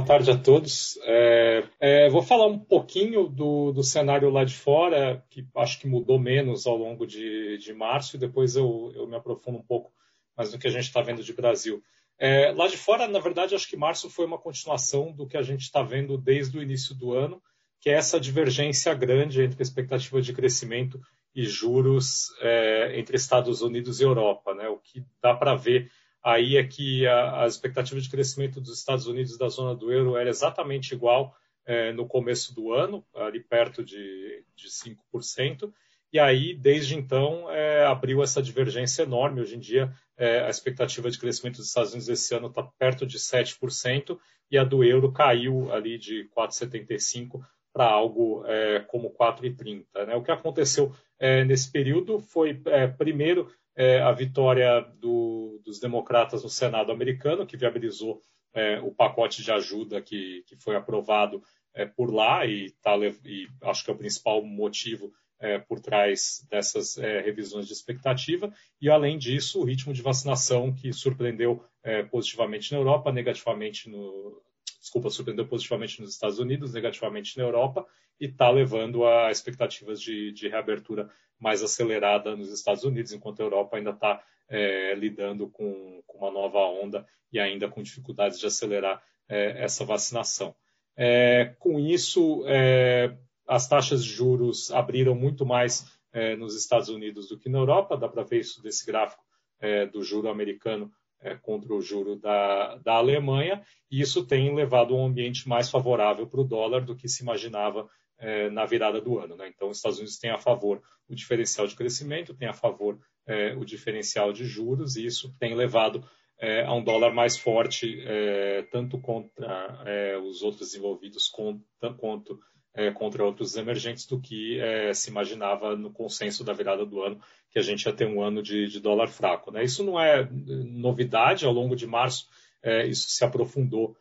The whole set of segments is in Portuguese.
boa tarde a todos. É, é, vou falar um pouquinho do, do, cenário lá de fora, que acho que mudou menos ao longo de, de março, e depois eu, eu, me aprofundo um pouco mais no que a gente está vendo de Brasil. É, lá de fora, na verdade, acho que março foi uma continuação do que a gente está vendo desde o início do ano, que é essa divergência grande entre a expectativa de crescimento e juros é, entre Estados Unidos e Europa. Né? O que dá para ver aí é que a, a, expectativa de crescimento dos Estados Unidos da zona do euro era exatamente igual é, no começo do ano, ali perto de, de 5%, e aí, desde então, é, abriu essa divergência enorme. Hoje em dia, é, a expectativa de crescimento dos Estados Unidos esse ano está perto de 7%, e a do euro caiu ali de 4,75% para algo é, como 4,30. Né? O que aconteceu é, nesse período foi, é, primeiro, é, a vitória do, dos democratas no Senado americano, que viabilizou é, o pacote de ajuda que, que foi aprovado é, por lá, e, tá, e, acho que é o principal motivo é, por trás dessas é, revisões de expectativa. E, além disso, o ritmo de vacinação que surpreendeu é, positivamente na Europa, negativamente no. Desculpa, surpreendeu positivamente nos Estados Unidos, negativamente na Europa, e está levando a expectativas de, de reabertura mais acelerada nos Estados Unidos, enquanto a Europa ainda está é, lidando com, com, uma nova onda e ainda com dificuldades de acelerar é, essa vacinação. É, com isso, é, as taxas de juros abriram muito mais é, nos Estados Unidos do que na Europa, dá para ver isso desse gráfico é, do juro americano contra o juro da, da Alemanha, e isso tem levado a um ambiente mais favorável para o dólar do que se imaginava é, na virada do ano. Né? Então, os Estados Unidos têm a favor o diferencial de crescimento, tem a favor é, o diferencial de juros, e isso tem levado é, a um dólar mais forte, é, tanto contra é, os outros desenvolvidos quanto é, contra outros emergentes do que se imaginava no consenso da virada do ano, que a gente ia ter um ano de, de dólar fraco. Né? Isso não é novidade, ao longo de março isso se aprofundou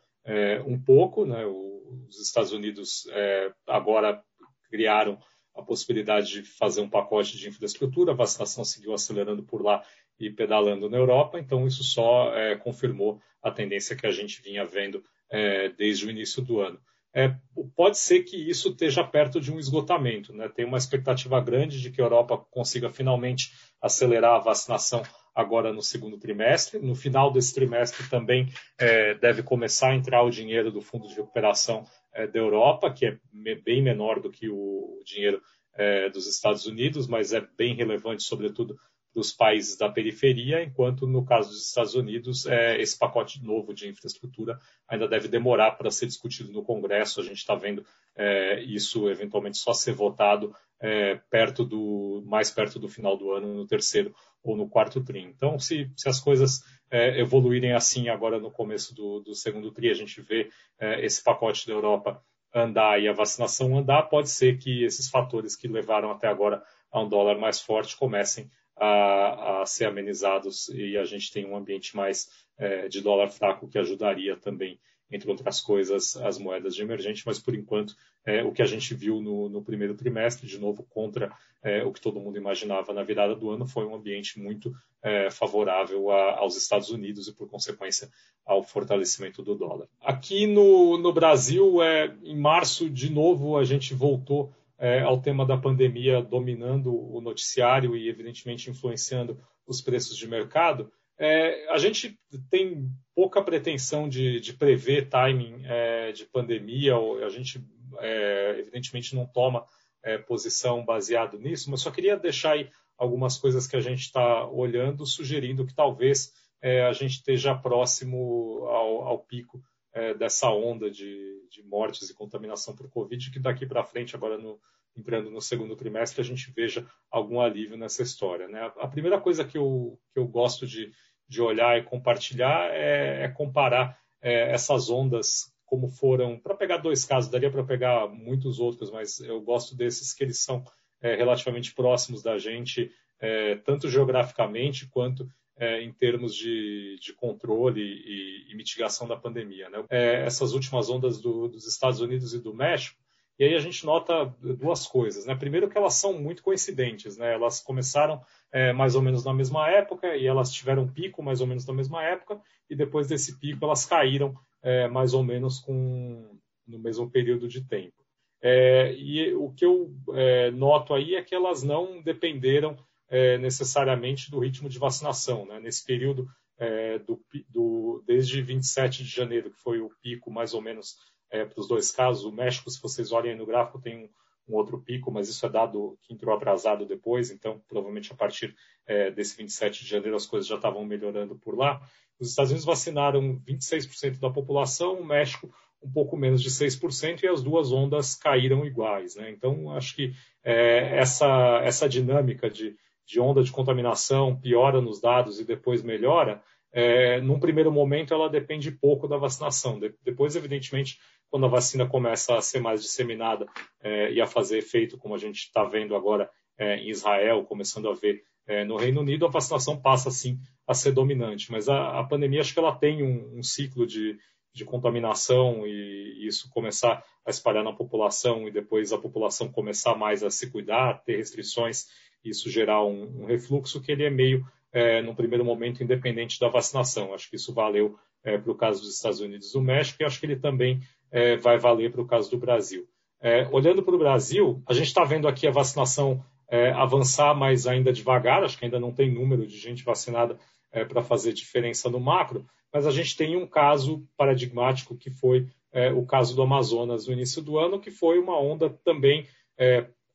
um pouco, né? O, os Estados Unidos é, agora criaram a possibilidade de fazer um pacote de infraestrutura, a vacinação seguiu acelerando por lá e pedalando na Europa, então isso só é, confirmou a tendência que a gente vinha vendo é, desde o início do ano. É, pode ser que isso esteja perto de um esgotamento. Né? Tem uma expectativa grande de que a Europa consiga finalmente acelerar a vacinação agora no segundo trimestre. No final desse trimestre também é, deve começar a entrar o dinheiro do Fundo de Recuperação é, da Europa, que é bem menor do que o dinheiro é, dos Estados Unidos, mas é bem relevante, sobretudo, dos países da periferia, enquanto no caso dos Estados Unidos, é, esse pacote novo de infraestrutura ainda deve demorar para ser discutido no Congresso. A gente está vendo é, isso eventualmente só ser votado é, perto do mais perto do final do ano, no terceiro ou no quarto tri. Então, se, se as coisas é, evoluírem assim agora no começo do, do segundo tri, a gente vê é, esse pacote da Europa andar e a vacinação andar, pode ser que esses fatores que levaram até agora a um dólar mais forte comecem a, a ser amenizados e a gente tem um ambiente mais é, de dólar fraco que ajudaria também, entre outras coisas, as moedas de emergente, mas por enquanto é, o que a gente viu no, no primeiro trimestre, de novo contra é, o que todo mundo imaginava na virada do ano, foi um ambiente muito é, favorável a, aos Estados Unidos e, por consequência, ao fortalecimento do dólar. Aqui no, no Brasil, é, em março, de novo, a gente voltou é, ao tema da pandemia dominando o noticiário e, evidentemente, influenciando os preços de mercado, é, a gente tem pouca pretensão de, de prever timing é, de pandemia, ou a gente, é, evidentemente, não toma é, posição baseado nisso, mas só queria deixar aí algumas coisas que a gente está olhando, sugerindo que talvez é, a gente esteja próximo ao, ao pico é, dessa onda de, de, mortes e contaminação por Covid, que daqui para frente, agora no, entrando no segundo trimestre, a gente veja algum alívio nessa história. Né? A primeira coisa que eu, que eu gosto de, de olhar e compartilhar é, é comparar é, essas ondas como foram, para pegar dois casos, daria para pegar muitos outros, mas eu gosto desses que eles são é, relativamente próximos da gente, é, tanto geograficamente quanto é, em termos de, de controle e, e, mitigação da pandemia. Né? É, essas últimas ondas do, dos Estados Unidos e do México, E aí a gente nota duas coisas. Né? Primeiro que elas são muito coincidentes. Né? Elas começaram é, mais ou menos na mesma época e elas tiveram pico mais ou menos na mesma época e depois desse pico elas caíram é, mais ou menos com, no mesmo período de tempo. É, e o que eu é, noto aí é que elas não dependeram é, necessariamente do ritmo de vacinação. Né? Nesse período, é, do, do, desde 27 de janeiro, que foi o pico mais ou menos é, para os dois casos. O México, se vocês olhem no gráfico, tem um, um, outro pico, mas isso é dado que entrou atrasado depois, então provavelmente a partir é, desse 27 de janeiro as coisas já estavam melhorando por lá. Os Estados Unidos vacinaram 26% da população, o México um pouco menos de 6%, e as duas ondas caíram iguais. Né? Então, acho que é, essa, essa dinâmica de, de onda de contaminação piora nos dados e depois melhora, é, num primeiro momento ela depende pouco da vacinação. De, depois, evidentemente, quando a vacina começa a ser mais disseminada é, e a fazer efeito, como a gente está vendo agora é, em Israel, começando a ver é, no Reino Unido, a vacinação passa sim a ser dominante. Mas a, a pandemia, acho que ela tem um, um ciclo de, de contaminação e, e isso começar a espalhar na população e depois a população começar mais a se cuidar, ter restrições, isso gerar um, um refluxo que ele é meio é, no primeiro momento, independente da vacinação. Acho que isso valeu é, para o caso dos Estados Unidos e do México e acho que ele também é, vai valer para o caso do Brasil. É, olhando para o Brasil, a gente está vendo aqui a vacinação é, avançar, mas ainda devagar. Acho que ainda não tem número de gente vacinada é, para fazer diferença no macro, mas a gente tem um caso paradigmático que foi o caso do Amazonas no início do ano, que foi uma onda também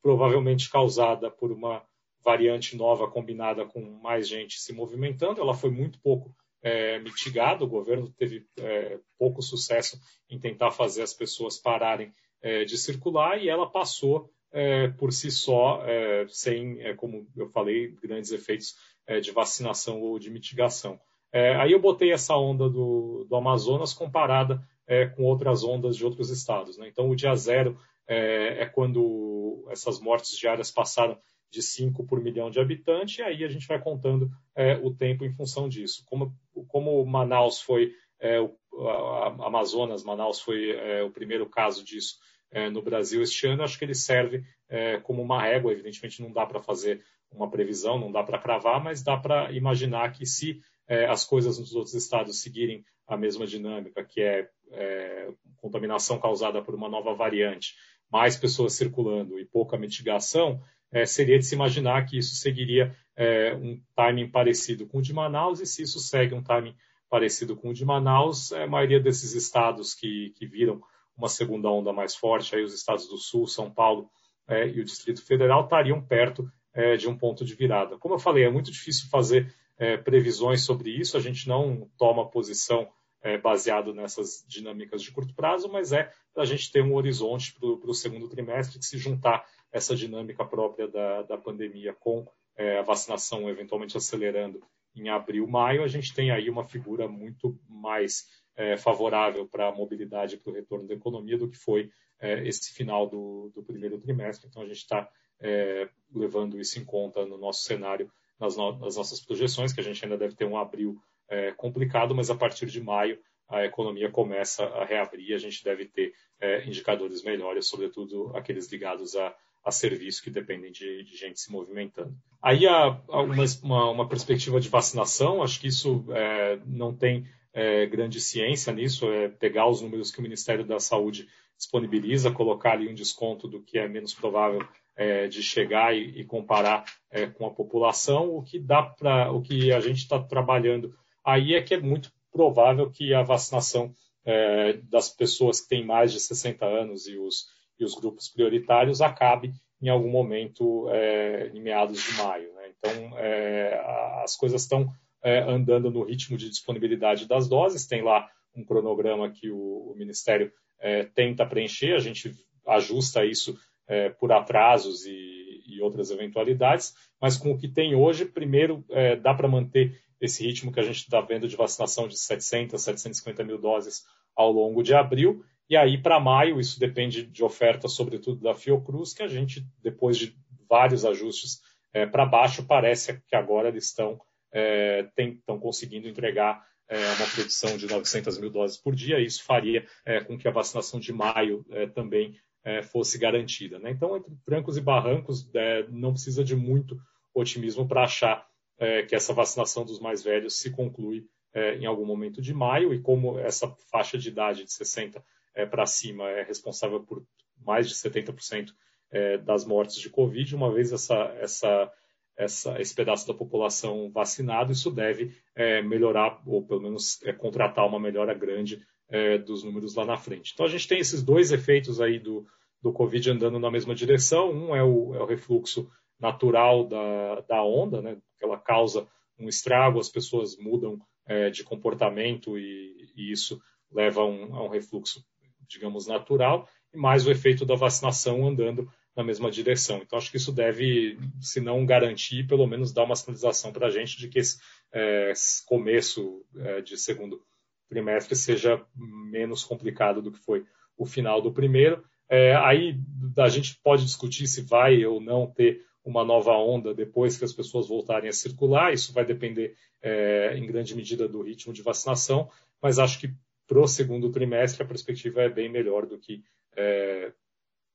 provavelmente causada por uma variante nova combinada com mais gente se movimentando. Ela foi muito pouco é, mitigada, o governo teve é, pouco sucesso em tentar fazer as pessoas pararem é, de circular e ela passou é, por si só, é, sem, é, como eu falei, grandes efeitos de vacinação ou de mitigação. aí eu botei essa onda do, do Amazonas comparada com outras ondas de outros estados. Né? Então, o dia zero é quando essas mortes diárias passaram de 5 por milhão de habitantes, e aí a gente vai contando é, o tempo em função disso. Como, como Manaus foi, é, o, a, Amazonas, Manaus foi é, o primeiro caso disso é, no Brasil este ano, acho que ele serve é, como uma régua, evidentemente não dá para fazer uma previsão, não dá para cravar, mas dá para imaginar que se é, as coisas nos outros estados seguirem a mesma dinâmica, que é, contaminação causada por uma nova variante, mais pessoas circulando e pouca mitigação, é, seria de se imaginar que isso seguiria é, um timing parecido com o de Manaus, e se isso segue um timing parecido com o de Manaus, é, a maioria desses estados que, que viram uma segunda onda mais forte, aí os estados do Sul, São Paulo é, e o Distrito Federal, estariam perto é, de um ponto de virada. Como eu falei, é muito difícil fazer é, previsões sobre isso, a gente não toma posição é, baseado nessas dinâmicas de curto prazo, mas é para a gente ter um horizonte para o segundo trimestre que se juntar essa dinâmica própria da, da pandemia com é, a vacinação eventualmente acelerando em abril, maio, a gente tem aí uma figura muito mais é, favorável para a mobilidade para o retorno da economia do que foi é, esse final do, do, primeiro trimestre. Então, a gente está é, levando isso em conta no nosso cenário, nas, no, nas, nossas projeções, que a gente ainda deve ter um abril é, complicado, mas a partir de maio a economia começa a reabrir a gente deve ter é, indicadores melhores, sobretudo aqueles ligados a a serviço que dependem de, de gente se movimentando. Aí há, há uma, uma, perspectiva de vacinação, acho que isso é, não tem é, grande ciência nisso, é pegar os números que o Ministério da Saúde disponibiliza, colocar ali um desconto do que é menos provável é, de chegar e, e comparar é, com a população, o que dá para, o que a gente está trabalhando aí é que é muito provável que a vacinação é, das pessoas que têm mais de 60 anos e os e os grupos prioritários acabe em algum momento é, em meados de maio. Né? Então, é, as coisas estão é, andando no ritmo de disponibilidade das doses, tem lá um cronograma que o, o Ministério é, tenta preencher, a gente ajusta isso é, por atrasos e, e, outras eventualidades, mas com o que tem hoje, primeiro, é, dá para manter esse ritmo que a gente está vendo de vacinação de 700, 750 mil doses ao longo de abril, e aí, para maio, isso depende de oferta, sobretudo da Fiocruz, que a gente, depois de vários ajustes é, para baixo, parece que agora eles estão é, estão conseguindo entregar é, uma produção de 900 mil doses por dia. Isso faria é, com que a vacinação de maio é, também é, fosse garantida. Né? Então, entre trancos e barrancos, não precisa de muito otimismo para achar que essa vacinação dos mais velhos se conclui em algum momento de maio, e como essa faixa de idade de 60 é, para cima é responsável por mais de 70% é, das mortes de Covid, uma vez essa, essa, essa, esse pedaço da população vacinado, isso deve melhorar, ou pelo menos contratar uma melhora grande é, dos números lá na frente. Então a gente tem esses dois efeitos aí do, do Covid andando na mesma direção. Um é o, é o refluxo natural da, da onda, né, ela causa um estrago, as pessoas mudam é, de comportamento e, e, isso leva a um, a um refluxo, digamos, natural, e mais o efeito da vacinação andando na mesma direção. Então, acho que isso deve, se não garantir, pelo menos dar uma sinalização para a gente de que esse é, começo é, de segundo trimestre seja menos complicado do que foi o final do primeiro. É, aí a gente pode discutir se vai ou não ter uma nova onda depois que as pessoas voltarem a circular. Isso vai depender, é, em grande medida, do ritmo de vacinação, mas acho que para o segundo trimestre a perspectiva é bem melhor do que, é,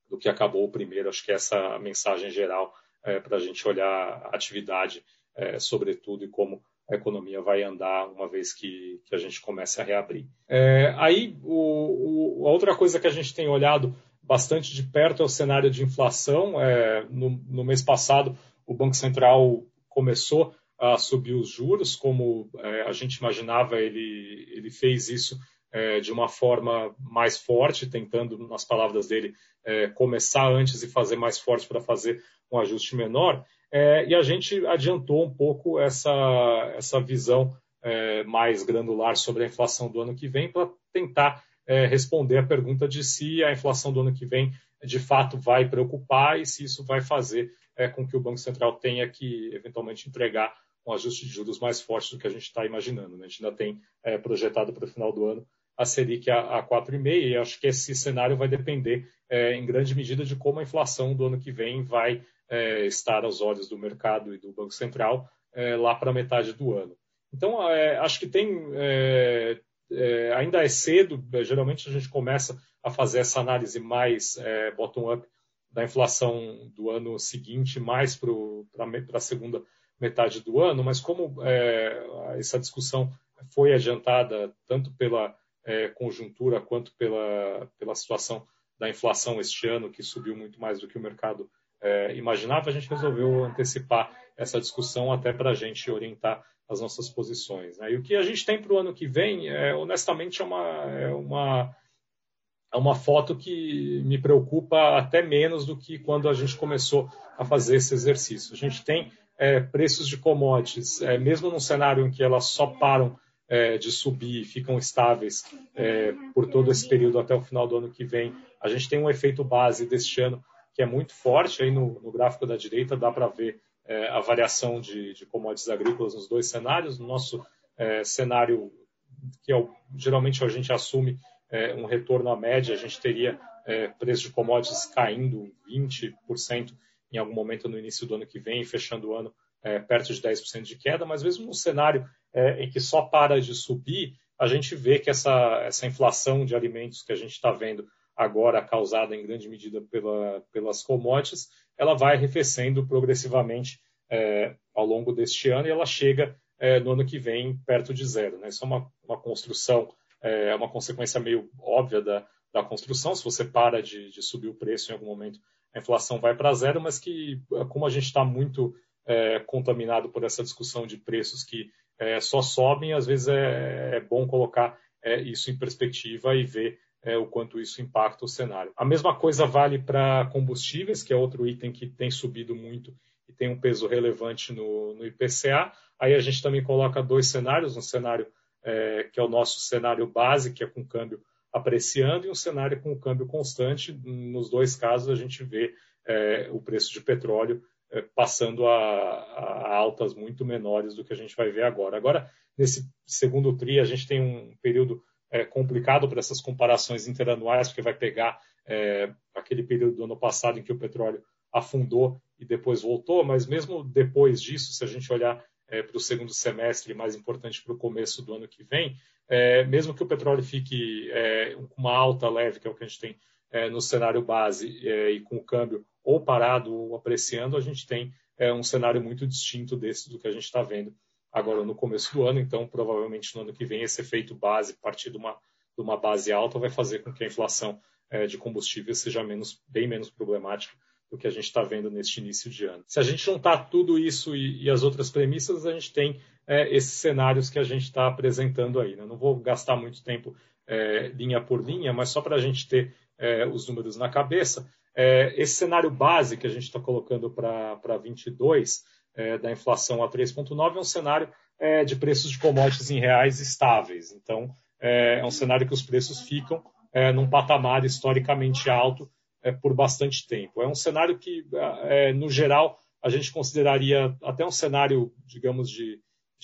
do que acabou o primeiro. Acho que essa é a mensagem geral é, para a gente olhar a atividade, é, sobretudo, e como a economia vai andar uma vez que, que a gente comece a reabrir. É, aí, o, o, a outra coisa que a gente tem olhado bastante de perto é o cenário de inflação. É, no, no, mês passado, o Banco Central começou a subir os juros, como é, a gente imaginava, ele, ele fez isso é, de uma forma mais forte, tentando, nas palavras dele, é, começar antes e fazer mais forte para fazer um ajuste menor. É, e a gente adiantou um pouco essa, essa visão é, mais granular sobre a inflação do ano que vem para tentar é, responder a pergunta de se a inflação do ano que vem de fato vai preocupar e se isso vai fazer é, com que o Banco Central tenha que eventualmente entregar um ajuste de juros mais forte do que a gente está imaginando. Né? A gente ainda tem projetado para o final do ano a Selic a, a 4,5 e acho que esse cenário vai depender é, em grande medida de como a inflação do ano que vem vai é, estar aos olhos do mercado e do Banco Central é, lá para metade do ano. Então, é, acho que tem. É, é, ainda é cedo, geralmente a gente começa a fazer essa análise mais bottom-up da inflação do ano seguinte, mais para a segunda metade do ano, mas como essa discussão foi adiantada tanto pela conjuntura quanto pela, pela situação da inflação este ano, que subiu muito mais do que o mercado é, imaginava, a gente resolveu antecipar essa discussão até para a gente orientar as nossas posições. Né? E o que a gente tem para o ano que vem, é, honestamente, é uma, é, uma, é uma foto que me preocupa até menos do que quando a gente começou a fazer esse exercício. A gente tem é, preços de commodities, é, mesmo num cenário em que elas só param é, de subir ficam estáveis é, por todo esse período até o final do ano que vem, a gente tem um efeito base deste ano que é muito forte. Aí no, no gráfico da direita dá para ver é, a variação de, de, commodities agrícolas nos dois cenários. No nosso é, cenário, que é o, geralmente a gente assume é, um retorno à média, a gente teria preço de commodities caindo 20% em algum momento no início do ano que vem, fechando o ano é, perto de 10% de queda, mas mesmo no cenário é, em que só para de subir, a gente vê que essa, essa inflação de alimentos que a gente está vendo agora causada em grande medida pela, pelas commodities, ela vai arrefecendo progressivamente é, ao longo deste ano e ela chega é, no ano que vem perto de zero. Né? Isso é uma, uma construção, é, é uma consequência meio óbvia da, da construção. Se você para de, de subir o preço em algum momento, a inflação vai para zero, mas que, como a gente está muito é, contaminado por essa discussão de preços que é, só sobem, às vezes é, é bom colocar é, isso em perspectiva e ver é, o quanto isso impacta o cenário. A mesma coisa vale para combustíveis, que é outro item que tem subido muito e tem um peso relevante no, no IPCA. Aí a gente também coloca dois cenários, um cenário é, que é o nosso cenário base, que é com câmbio apreciando, e um cenário com câmbio constante. Nos dois casos a gente vê é, o preço de petróleo passando a, a, altas muito menores do que a gente vai ver agora. Agora, nesse segundo TRI, a gente tem um período é, complicado para essas comparações interanuais, porque vai pegar é, aquele período do ano passado em que o petróleo afundou e depois voltou, mas mesmo depois disso, se a gente olhar é, para o segundo semestre, mais importante para o começo do ano que vem, mesmo que o petróleo fique com uma alta leve, que é o que a gente tem no cenário base e com o câmbio ou parado ou apreciando, a gente tem um cenário muito distinto desse do que a gente está vendo agora no começo do ano. Então, provavelmente no ano que vem, esse efeito base, partir de uma, de uma base alta, vai fazer com que a inflação de combustíveis seja menos, bem menos problemática do que a gente está vendo neste início de ano. Se a gente juntar tudo isso e, e as outras premissas, a gente tem é, esses cenários que a gente está apresentando aí. Né? Não vou gastar muito tempo é, linha por linha, mas só para a gente ter é, os números na cabeça, é, esse cenário base que a gente está colocando para 22, é, da inflação a 3,9, é um cenário é, de preços de commodities em reais estáveis. Então, é, um cenário que os preços ficam num patamar historicamente alto é, por bastante tempo. É um cenário que, é, no geral, a gente consideraria até um cenário, digamos, de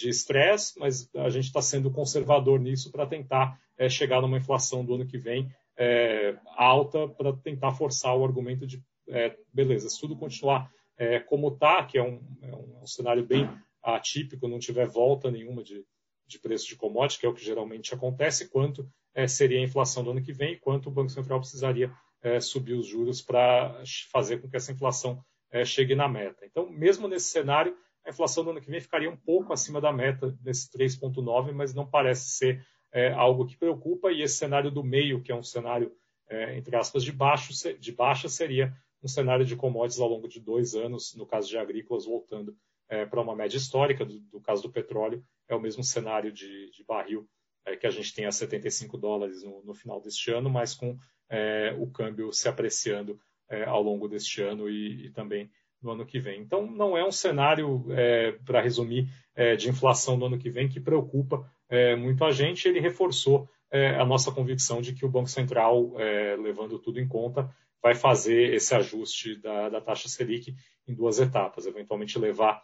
estresse, mas a gente está sendo conservador nisso para tentar é, chegar numa inflação do ano que vem é, alta, para tentar forçar o argumento de, é, beleza, se tudo continuar é, como está, que é um, um, um, cenário bem atípico, não tiver volta nenhuma de, de preço de commodity, que é o que geralmente acontece, quanto seria a inflação do ano que vem e quanto o Banco Central precisaria é, subir os juros para fazer com que essa inflação é, chegue na meta. Então, mesmo nesse cenário, a inflação do ano que vem ficaria um pouco acima da meta, nesse 3,9, mas não parece ser é, algo que preocupa. E esse cenário do meio, que é um cenário, é, entre aspas, de, baixo, de baixa, seria um cenário de commodities ao longo de dois anos, no caso de agrícolas, voltando é, para uma média histórica. Do, do, caso do petróleo, é o mesmo cenário de, de barril é, que a gente tem a 75 dólares no, no final deste ano, mas com é, o câmbio se apreciando é, ao longo deste ano e, e, também no ano que vem. Então, não é um cenário, é, para resumir, de inflação no ano que vem que preocupa é, muito a gente. Ele reforçou é, a nossa convicção de que o Banco Central, levando tudo em conta, vai fazer esse ajuste da, da taxa Selic em duas etapas, eventualmente levar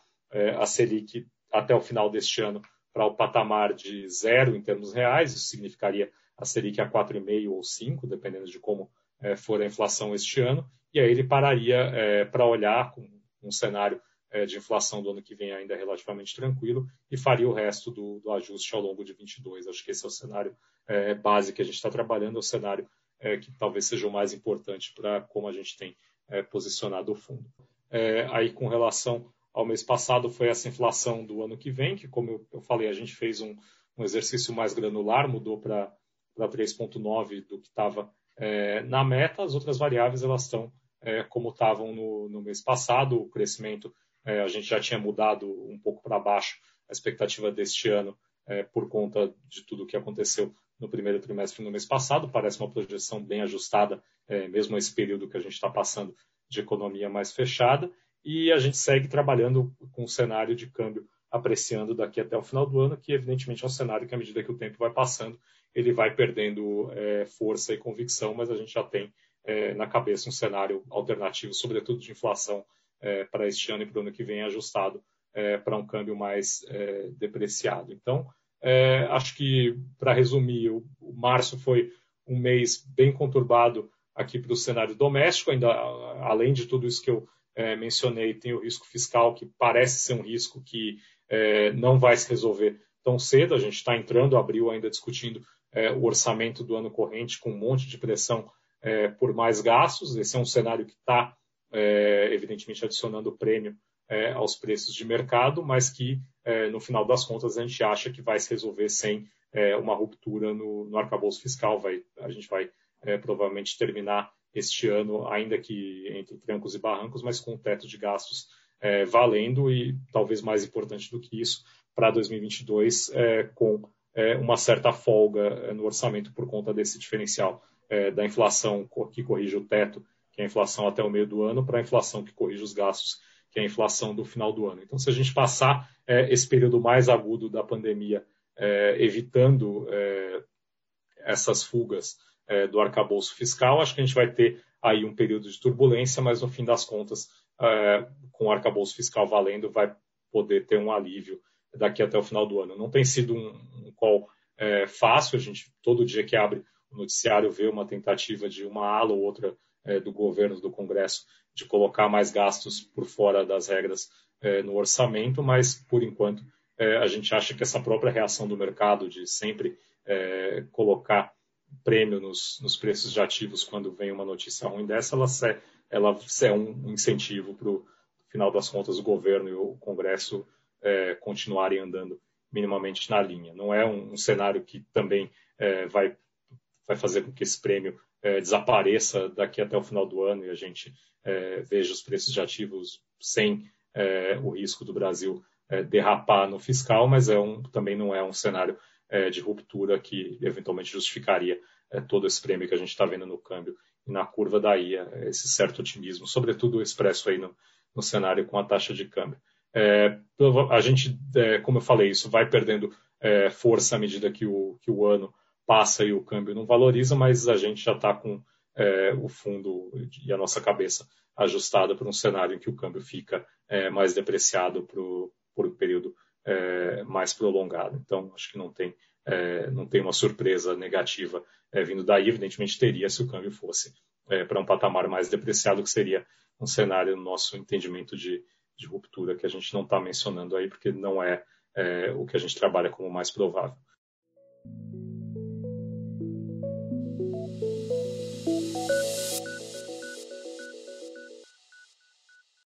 a Selic até o final deste ano para o patamar de zero em termos reais, isso significaria a Selic a 4,5 ou 5, dependendo de como é, for a inflação este ano, e aí ele pararia é, para olhar com um cenário é, de inflação do ano que vem ainda relativamente tranquilo e faria o resto do, do ajuste ao longo de 22. Acho que esse é o cenário é, base que a gente está trabalhando, é o cenário é, que talvez seja o mais importante para como a gente tem é, posicionado o fundo. aí, com relação ao mês passado, foi essa inflação do ano que vem, que, como eu, eu falei, a gente fez um, um exercício mais granular, mudou para para 3,9 do que estava é, na meta. As outras variáveis elas estão é, como estavam no, no, mês passado. O crescimento é, a gente já tinha mudado um pouco para baixo a expectativa deste ano é, por conta de tudo o que aconteceu no primeiro trimestre no mês passado. Parece uma projeção bem ajustada, é, mesmo esse período que a gente está passando de economia mais fechada. E a gente segue trabalhando com um cenário de câmbio apreciando daqui até o final do ano, que evidentemente é um cenário que, à medida que o tempo vai passando, ele vai perdendo é, força e convicção, mas a gente já tem é, na cabeça um cenário alternativo, sobretudo de inflação, é, para este ano e para o ano que vem, ajustado é, para um câmbio mais é, depreciado. Então, é, acho que, para resumir, o, o, março foi um mês bem conturbado aqui para o cenário doméstico, ainda além de tudo isso que eu mencionei, tem o risco fiscal, que parece ser um risco que não vai se resolver tão cedo. A gente está entrando, abril ainda discutindo é, o orçamento do ano corrente com um monte de pressão é, por mais gastos. Esse é um cenário que está, é, evidentemente, adicionando prêmio é, aos preços de mercado, mas que, é, no final das contas, a gente acha que vai se resolver sem é, uma ruptura no, no arcabouço fiscal. Vai, a gente vai provavelmente terminar este ano, ainda que entre trancos e barrancos, mas com um teto de gastos valendo e, talvez mais importante do que isso, para 2022, com é, uma certa folga é, no orçamento por conta desse diferencial é, da inflação que corrige o teto, é a inflação até o meio do ano, para a inflação que corrige os gastos, que é a inflação do final do ano. Então, se a gente passar é, esse período mais agudo da pandemia, é, evitando é, essas fugas do arcabouço fiscal, acho que a gente vai ter aí um período de turbulência, mas no fim das contas, com o arcabouço fiscal valendo, vai poder ter um alívio daqui até o final do ano. Não tem sido um, um call é, fácil, a gente todo dia que abre o noticiário vê uma tentativa de uma ala ou outra é, do governo, do Congresso, de colocar mais gastos por fora das regras é, no orçamento, mas por enquanto é, a gente acha que essa própria reação do mercado de sempre colocar prêmio nos, nos, preços de ativos quando vem uma notícia ruim dessa, ela, ela é um incentivo para o final das contas o governo e o Congresso continuarem andando minimamente na linha. Não é um, um cenário que também vai, vai fazer com que esse prêmio é, desapareça daqui até o final do ano e a gente é, veja os preços de ativos sem é, o risco do Brasil é, derrapar no fiscal, mas é um, também não é um cenário de ruptura que eventualmente justificaria todo esse prêmio que a gente está vendo no câmbio e na curva daí, esse certo otimismo, sobretudo expresso aí no, no cenário com a taxa de câmbio. É, a gente, é, como eu falei, isso vai perdendo é, força à medida que o, que o ano passa e o câmbio não valoriza, mas a gente já está com é, o fundo e a nossa cabeça ajustada para um cenário em que o câmbio fica é, mais depreciado por, por um período é, mais prolongado. Então, acho que não tem, não tem uma surpresa negativa vindo daí. Evidentemente, teria se o câmbio fosse para um patamar mais depreciado, que seria um cenário no nosso entendimento de, de ruptura que a gente não está mencionando aí, porque não é, é, o que a gente trabalha como mais provável.